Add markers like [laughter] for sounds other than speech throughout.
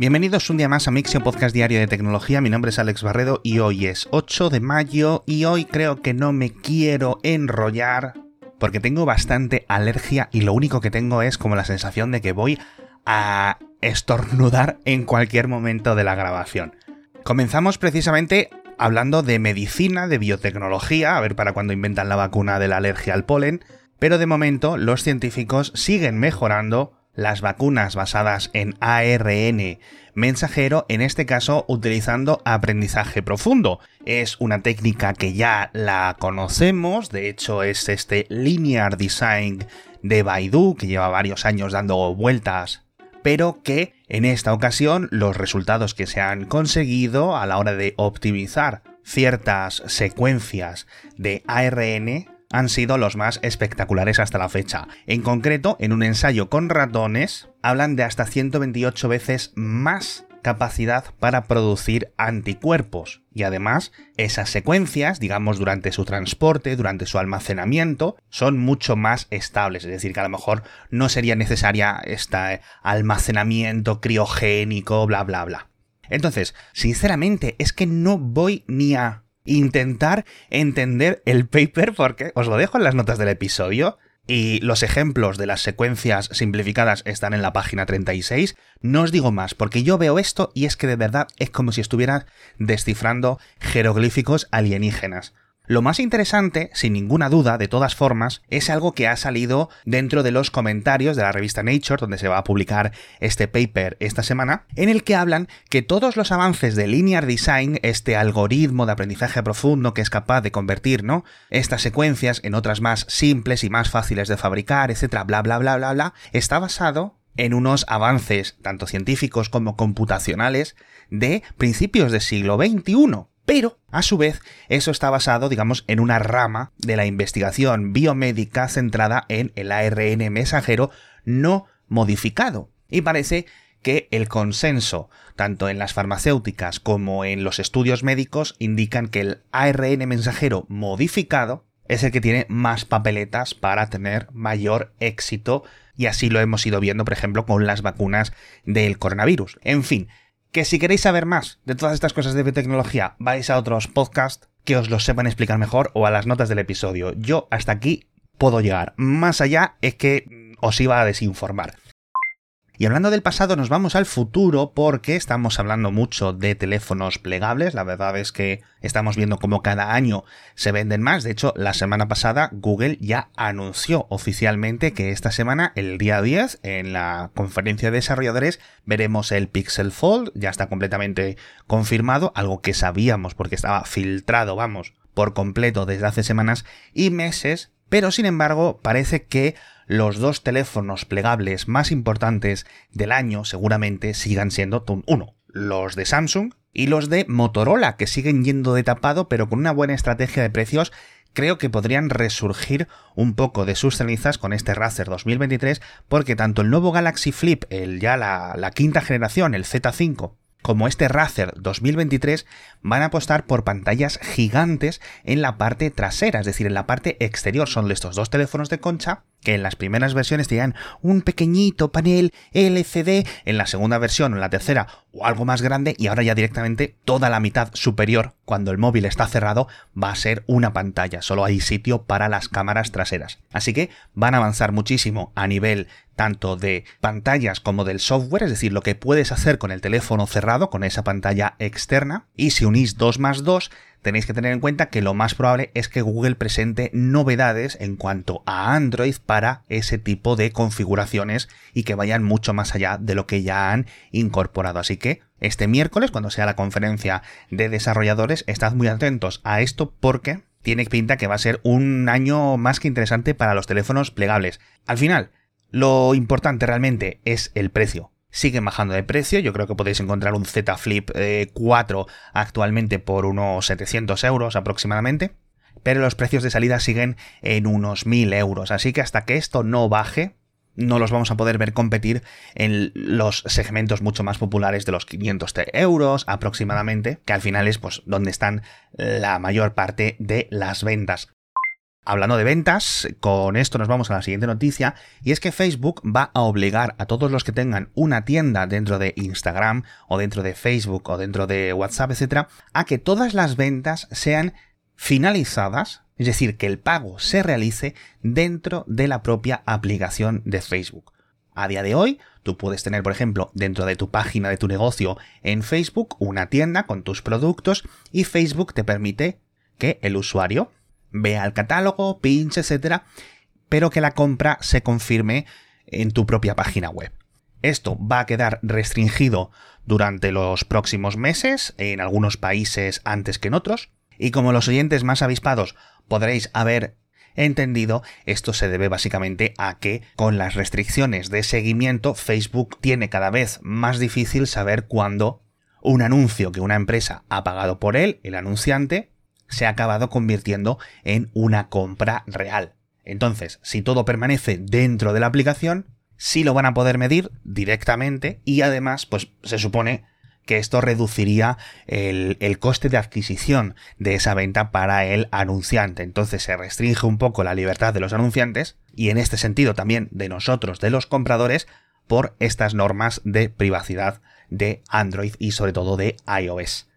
Bienvenidos un día más a Mixio Podcast Diario de Tecnología. Mi nombre es Alex Barredo y hoy es 8 de mayo y hoy creo que no me quiero enrollar porque tengo bastante alergia y lo único que tengo es como la sensación de que voy a estornudar en cualquier momento de la grabación. Comenzamos precisamente hablando de medicina, de biotecnología, a ver para cuándo inventan la vacuna de la alergia al polen, pero de momento los científicos siguen mejorando las vacunas basadas en ARN mensajero, en este caso utilizando aprendizaje profundo. Es una técnica que ya la conocemos, de hecho es este linear design de Baidu que lleva varios años dando vueltas pero que en esta ocasión los resultados que se han conseguido a la hora de optimizar ciertas secuencias de ARN han sido los más espectaculares hasta la fecha. En concreto, en un ensayo con ratones, hablan de hasta 128 veces más capacidad para producir anticuerpos y además esas secuencias, digamos durante su transporte, durante su almacenamiento, son mucho más estables, es decir, que a lo mejor no sería necesaria este almacenamiento criogénico, bla, bla, bla. Entonces, sinceramente, es que no voy ni a intentar entender el paper porque os lo dejo en las notas del episodio y los ejemplos de las secuencias simplificadas están en la página 36. No os digo más, porque yo veo esto y es que de verdad es como si estuviera descifrando jeroglíficos alienígenas. Lo más interesante, sin ninguna duda, de todas formas, es algo que ha salido dentro de los comentarios de la revista Nature, donde se va a publicar este paper esta semana, en el que hablan que todos los avances de Linear Design, este algoritmo de aprendizaje profundo que es capaz de convertir, ¿no? Estas secuencias en otras más simples y más fáciles de fabricar, etcétera, bla, bla, bla, bla, bla, está basado en unos avances, tanto científicos como computacionales, de principios del siglo XXI. Pero, a su vez, eso está basado, digamos, en una rama de la investigación biomédica centrada en el ARN mensajero no modificado. Y parece que el consenso, tanto en las farmacéuticas como en los estudios médicos, indican que el ARN mensajero modificado es el que tiene más papeletas para tener mayor éxito y así lo hemos ido viendo, por ejemplo, con las vacunas del coronavirus. En fin, que si queréis saber más de todas estas cosas de biotecnología, vais a otros podcasts que os lo sepan explicar mejor o a las notas del episodio. Yo hasta aquí puedo llegar. Más allá es que os iba a desinformar. Y hablando del pasado, nos vamos al futuro porque estamos hablando mucho de teléfonos plegables. La verdad es que estamos viendo cómo cada año se venden más. De hecho, la semana pasada Google ya anunció oficialmente que esta semana, el día 10, en la conferencia de desarrolladores, veremos el Pixel Fold. Ya está completamente confirmado, algo que sabíamos porque estaba filtrado, vamos, por completo desde hace semanas y meses. Pero sin embargo, parece que los dos teléfonos plegables más importantes del año seguramente sigan siendo uno, los de Samsung y los de Motorola, que siguen yendo de tapado, pero con una buena estrategia de precios creo que podrían resurgir un poco de sus cenizas con este Razer 2023, porque tanto el nuevo Galaxy Flip, el ya la, la quinta generación, el Z5, como este Razer 2023 van a apostar por pantallas gigantes en la parte trasera, es decir, en la parte exterior. Son estos dos teléfonos de concha que en las primeras versiones tenían un pequeñito panel LCD, en la segunda versión en la tercera o algo más grande y ahora ya directamente toda la mitad superior, cuando el móvil está cerrado, va a ser una pantalla, solo hay sitio para las cámaras traseras. Así que van a avanzar muchísimo a nivel tanto de pantallas como del software, es decir, lo que puedes hacer con el teléfono cerrado, con esa pantalla externa, y si unís 2 más 2, tenéis que tener en cuenta que lo más probable es que Google presente novedades en cuanto a Android para ese tipo de configuraciones y que vayan mucho más allá de lo que ya han incorporado. Así que este miércoles, cuando sea la conferencia de desarrolladores, estad muy atentos a esto porque tiene pinta que va a ser un año más que interesante para los teléfonos plegables. Al final, lo importante realmente es el precio siguen bajando de precio. Yo creo que podéis encontrar un Z Flip 4 eh, actualmente por unos 700 euros aproximadamente. Pero los precios de salida siguen en unos 1000 euros. Así que hasta que esto no baje, no los vamos a poder ver competir en los segmentos mucho más populares de los 500 euros aproximadamente, que al final es pues donde están la mayor parte de las ventas. Hablando de ventas, con esto nos vamos a la siguiente noticia, y es que Facebook va a obligar a todos los que tengan una tienda dentro de Instagram o dentro de Facebook o dentro de WhatsApp, etcétera, a que todas las ventas sean finalizadas, es decir, que el pago se realice dentro de la propia aplicación de Facebook. A día de hoy, tú puedes tener, por ejemplo, dentro de tu página de tu negocio en Facebook una tienda con tus productos y Facebook te permite que el usuario vea el catálogo, pinche, etcétera, pero que la compra se confirme en tu propia página web. Esto va a quedar restringido durante los próximos meses, en algunos países antes que en otros, y como los oyentes más avispados podréis haber entendido, esto se debe básicamente a que con las restricciones de seguimiento Facebook tiene cada vez más difícil saber cuándo un anuncio que una empresa ha pagado por él, el anunciante, se ha acabado convirtiendo en una compra real. Entonces, si todo permanece dentro de la aplicación, sí lo van a poder medir directamente y además, pues se supone que esto reduciría el, el, coste de adquisición de esa venta para el anunciante. Entonces se restringe un poco la libertad de los anunciantes y en este sentido también de nosotros, de los compradores, por estas normas de privacidad de Android y sobre todo de iOS.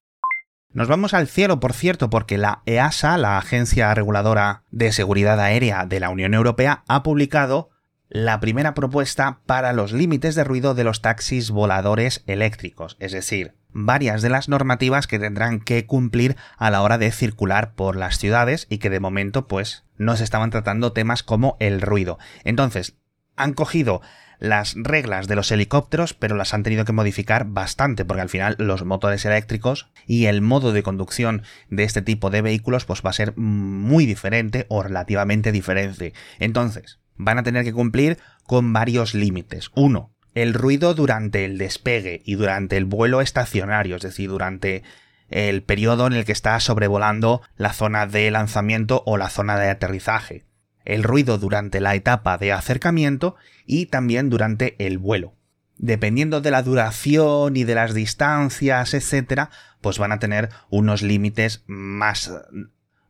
Nos vamos al cielo, por cierto, porque la EASA, la Agencia Reguladora de Seguridad Aérea de la Unión Europea, ha publicado la primera propuesta para los límites de ruido de los taxis voladores eléctricos, es decir, varias de las normativas que tendrán que cumplir a la hora de circular por las ciudades y que de momento pues no se estaban tratando temas como el ruido. Entonces, han cogido las reglas de los helicópteros, pero las han tenido que modificar bastante, porque al final los motores eléctricos y el modo de conducción de este tipo de vehículos pues va a ser muy diferente o relativamente diferente. Entonces, van a tener que cumplir con varios límites. Uno, el ruido durante el despegue y durante el vuelo estacionario, es decir, durante el periodo en el que está sobrevolando la zona de lanzamiento o la zona de aterrizaje el ruido durante la etapa de acercamiento y también durante el vuelo. Dependiendo de la duración y de las distancias, etcétera, pues van a tener unos límites más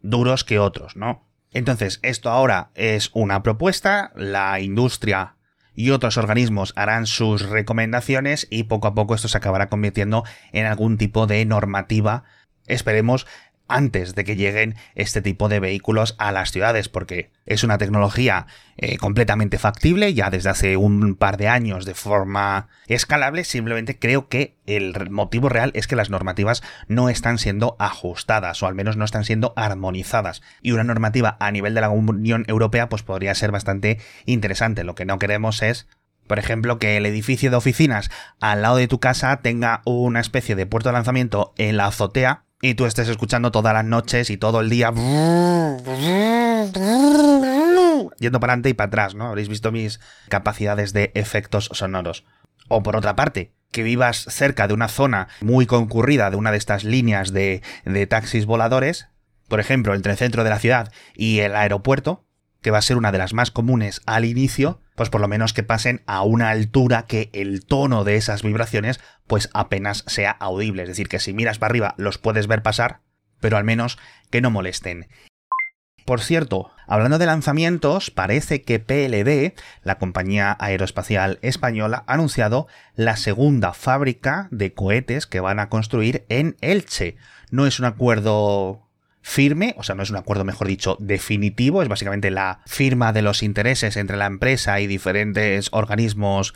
duros que otros, ¿no? Entonces, esto ahora es una propuesta, la industria y otros organismos harán sus recomendaciones y poco a poco esto se acabará convirtiendo en algún tipo de normativa esperemos antes de que lleguen este tipo de vehículos a las ciudades, porque es una tecnología eh, completamente factible ya desde hace un par de años de forma escalable, simplemente creo que el motivo real es que las normativas no están siendo ajustadas o al menos no están siendo armonizadas. Y una normativa a nivel de la Unión Europea pues podría ser bastante interesante, lo que no queremos es por ejemplo, que el edificio de oficinas al lado de tu casa tenga una especie de puerto de lanzamiento en la azotea y tú estés escuchando todas las noches y todo el día yendo para adelante y para atrás, ¿no? Habréis visto mis capacidades de efectos sonoros. O por otra parte, que vivas cerca de una zona muy concurrida de una de estas líneas de, de taxis voladores, por ejemplo, entre el centro de la ciudad y el aeropuerto, que va a ser una de las más comunes al inicio, pues por lo menos que pasen a una altura que el tono de esas vibraciones pues apenas sea audible, es decir, que si miras para arriba los puedes ver pasar, pero al menos que no molesten. Por cierto, hablando de lanzamientos, parece que PLD, la compañía aeroespacial española, ha anunciado la segunda fábrica de cohetes que van a construir en Elche. No es un acuerdo firme, o sea, no es un acuerdo, mejor dicho, definitivo, es básicamente la firma de los intereses entre la empresa y diferentes organismos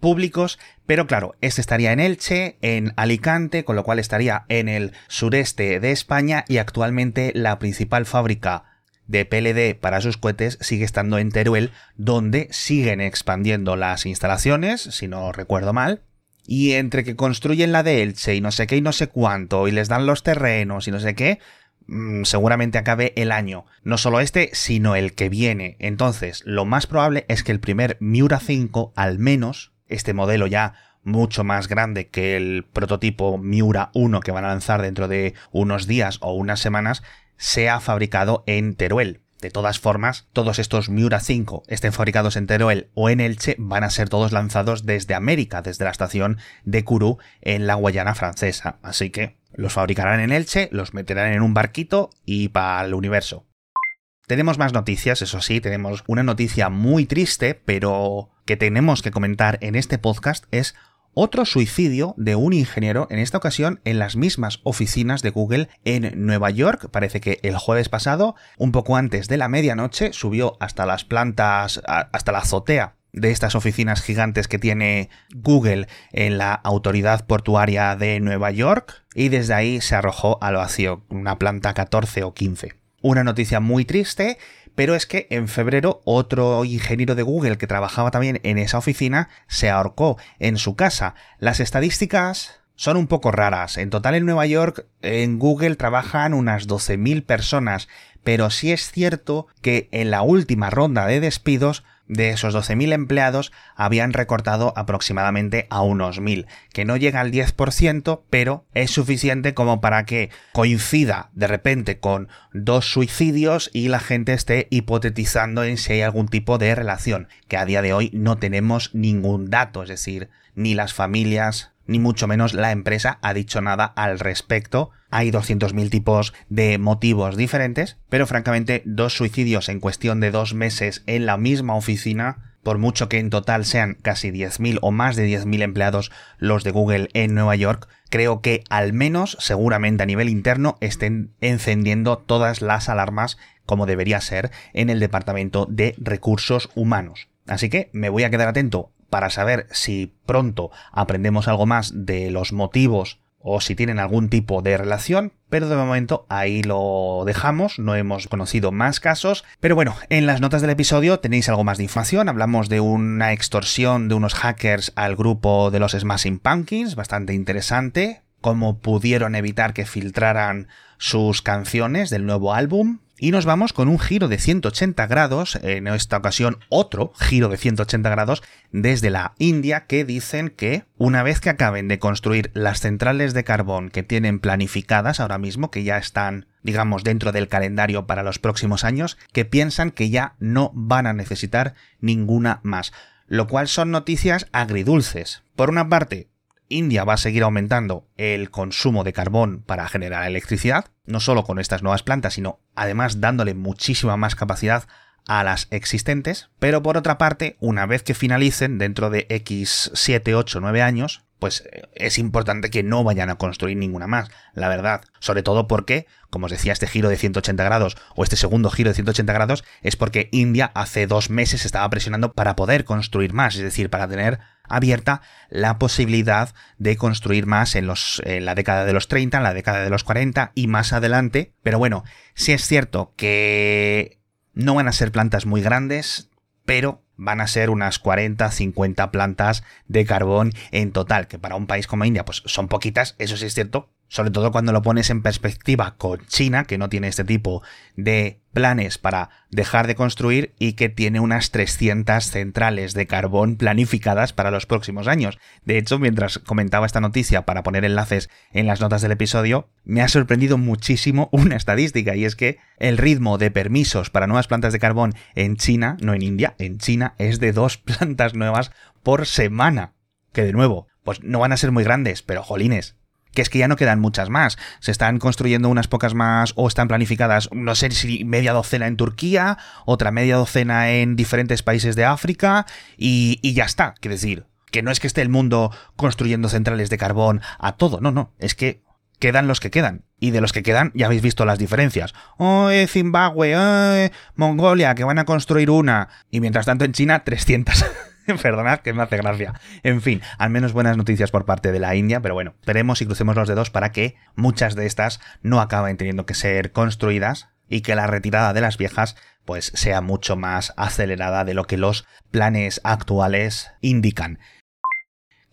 públicos, pero claro, este estaría en Elche, en Alicante, con lo cual estaría en el sureste de España y actualmente la principal fábrica de PLD para sus cohetes sigue estando en Teruel, donde siguen expandiendo las instalaciones, si no recuerdo mal, y entre que construyen la de Elche y no sé qué y no sé cuánto, y les dan los terrenos y no sé qué, Mm, seguramente acabe el año. No solo este, sino el que viene. Entonces, lo más probable es que el primer Miura 5, al menos, este modelo ya mucho más grande que el prototipo Miura 1 que van a lanzar dentro de unos días o unas semanas, sea fabricado en Teruel. De todas formas, todos estos Miura 5 estén fabricados en Teruel o en Elche van a ser todos lanzados desde América, desde la estación de Kourou en la Guayana francesa. Así que los fabricarán en Elche, los meterán en un barquito y para el universo. Tenemos más noticias, eso sí, tenemos una noticia muy triste, pero que tenemos que comentar en este podcast es otro suicidio de un ingeniero, en esta ocasión en las mismas oficinas de Google en Nueva York. Parece que el jueves pasado, un poco antes de la medianoche, subió hasta las plantas, hasta la azotea de estas oficinas gigantes que tiene Google en la autoridad portuaria de Nueva York y desde ahí se arrojó al vacío, una planta 14 o 15. Una noticia muy triste pero es que en febrero otro ingeniero de Google que trabajaba también en esa oficina se ahorcó en su casa. Las estadísticas son un poco raras. En total en Nueva York, en Google trabajan unas 12.000 personas, pero sí es cierto que en la última ronda de despidos de esos 12.000 empleados habían recortado aproximadamente a unos 1.000, que no llega al 10%, pero es suficiente como para que coincida de repente con dos suicidios y la gente esté hipotetizando en si hay algún tipo de relación, que a día de hoy no tenemos ningún dato, es decir, ni las familias ni mucho menos la empresa ha dicho nada al respecto. Hay 200.000 tipos de motivos diferentes, pero francamente dos suicidios en cuestión de dos meses en la misma oficina, por mucho que en total sean casi 10.000 o más de 10.000 empleados los de Google en Nueva York, creo que al menos seguramente a nivel interno estén encendiendo todas las alarmas como debería ser en el departamento de recursos humanos. Así que me voy a quedar atento para saber si pronto aprendemos algo más de los motivos o si tienen algún tipo de relación, pero de momento ahí lo dejamos, no hemos conocido más casos, pero bueno, en las notas del episodio tenéis algo más de información, hablamos de una extorsión de unos hackers al grupo de los Smashing Pumpkins, bastante interesante, cómo pudieron evitar que filtraran sus canciones del nuevo álbum, y nos vamos con un giro de 180 grados, en esta ocasión otro giro de 180 grados, desde la India, que dicen que una vez que acaben de construir las centrales de carbón que tienen planificadas ahora mismo, que ya están, digamos, dentro del calendario para los próximos años, que piensan que ya no van a necesitar ninguna más. Lo cual son noticias agridulces. Por una parte, India va a seguir aumentando el consumo de carbón para generar electricidad, no solo con estas nuevas plantas, sino además dándole muchísima más capacidad a las existentes, pero por otra parte, una vez que finalicen dentro de X 7, 8, 9 años, pues eh, es importante que no vayan a construir ninguna más, la verdad. Sobre todo porque, como os decía, este giro de 180 grados o este segundo giro de 180 grados es porque India hace dos meses estaba presionando para poder construir más, es decir, para tener abierta la posibilidad de construir más en, los, en la década de los 30, en la década de los 40 y más adelante. Pero bueno, sí es cierto que no van a ser plantas muy grandes, pero van a ser unas 40, 50 plantas de carbón en total, que para un país como India pues son poquitas, eso sí es cierto, sobre todo cuando lo pones en perspectiva con China, que no tiene este tipo de planes para dejar de construir y que tiene unas 300 centrales de carbón planificadas para los próximos años. De hecho, mientras comentaba esta noticia para poner enlaces en las notas del episodio, me ha sorprendido muchísimo una estadística y es que el ritmo de permisos para nuevas plantas de carbón en China, no en India, en China es de dos [laughs] plantas nuevas por semana. Que de nuevo, pues no van a ser muy grandes, pero jolines, que es que ya no quedan muchas más. Se están construyendo unas pocas más o están planificadas, no sé si media docena en Turquía, otra media docena en diferentes países de África y, ya está. Quiero decir, que no es que esté el mundo construyendo centrales de carbón a todo, no, no, es que quedan los que quedan. Y de los que quedan ya habéis visto las diferencias. Oh, Zimbabue, oh, Mongolia, que van a construir una. Y mientras tanto en China, 300. [laughs] [laughs] Perdonad que me hace gracia. En fin, al menos buenas noticias por parte de la India, pero bueno, esperemos y crucemos los dedos para que muchas de estas no acaben teniendo que ser construidas y que la retirada de las viejas pues sea mucho más acelerada de lo que los planes actuales indican.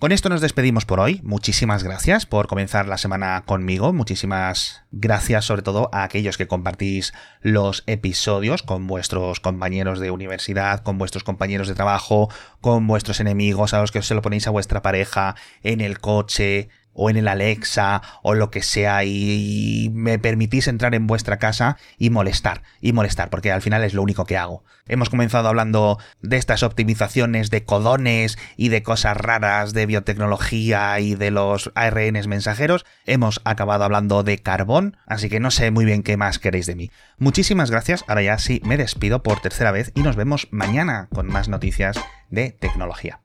Con esto nos despedimos por hoy. Muchísimas gracias por comenzar la semana conmigo. Muchísimas gracias sobre todo a aquellos que compartís los episodios con vuestros compañeros de universidad, con vuestros compañeros de trabajo, con vuestros enemigos, a los que se lo ponéis a vuestra pareja, en el coche, o en el Alexa o lo que sea y me permitís entrar en vuestra casa y molestar, y molestar, porque al final es lo único que hago. Hemos comenzado hablando de estas optimizaciones de codones y de cosas raras de biotecnología y de los ARNs mensajeros, hemos acabado hablando de carbón, así que no sé muy bien qué más queréis de mí. Muchísimas gracias, ahora ya sí me despido por tercera vez y nos vemos mañana con más noticias de tecnología.